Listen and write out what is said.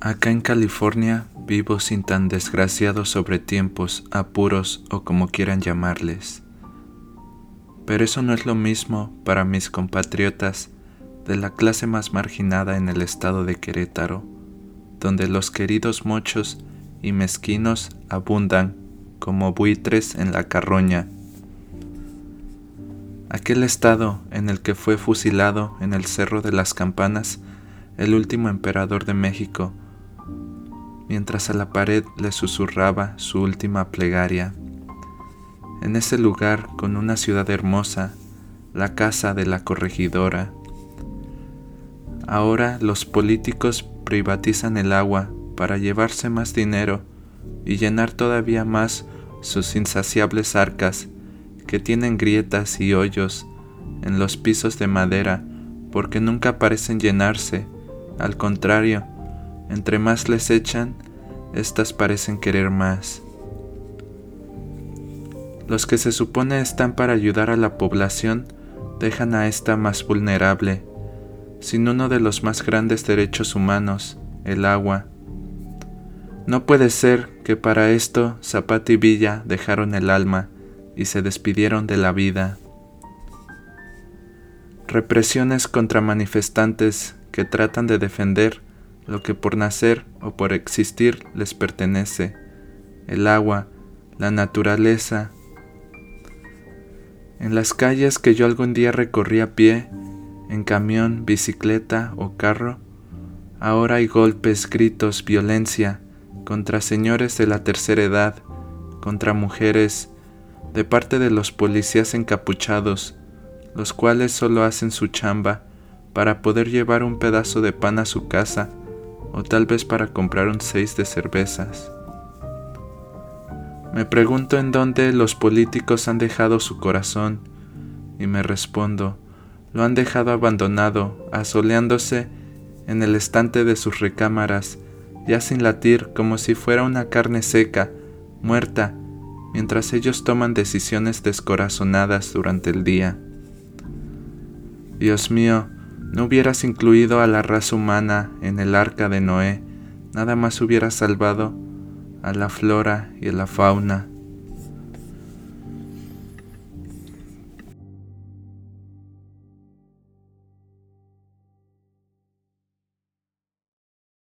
Acá en California vivo sin tan desgraciados sobretiempos, apuros o como quieran llamarles. Pero eso no es lo mismo para mis compatriotas de la clase más marginada en el estado de Querétaro, donde los queridos mochos y mezquinos abundan como buitres en la carroña. Aquel estado en el que fue fusilado en el Cerro de las Campanas el último emperador de México, mientras a la pared le susurraba su última plegaria. En ese lugar, con una ciudad hermosa, la casa de la corregidora. Ahora los políticos privatizan el agua para llevarse más dinero y llenar todavía más sus insaciables arcas que tienen grietas y hoyos en los pisos de madera porque nunca parecen llenarse, al contrario, entre más les echan, éstas parecen querer más. Los que se supone están para ayudar a la población dejan a esta más vulnerable, sin uno de los más grandes derechos humanos, el agua. No puede ser que para esto Zapata y Villa dejaron el alma y se despidieron de la vida. Represiones contra manifestantes que tratan de defender lo que por nacer o por existir les pertenece, el agua, la naturaleza. En las calles que yo algún día recorrí a pie, en camión, bicicleta o carro, ahora hay golpes, gritos, violencia contra señores de la tercera edad, contra mujeres, de parte de los policías encapuchados, los cuales solo hacen su chamba para poder llevar un pedazo de pan a su casa o tal vez para comprar un seis de cervezas. Me pregunto en dónde los políticos han dejado su corazón y me respondo, lo han dejado abandonado, asoleándose en el estante de sus recámaras, ya sin latir como si fuera una carne seca, muerta, mientras ellos toman decisiones descorazonadas durante el día. Dios mío, no hubieras incluido a la raza humana en el arca de Noé, nada más hubieras salvado a la flora y a la fauna.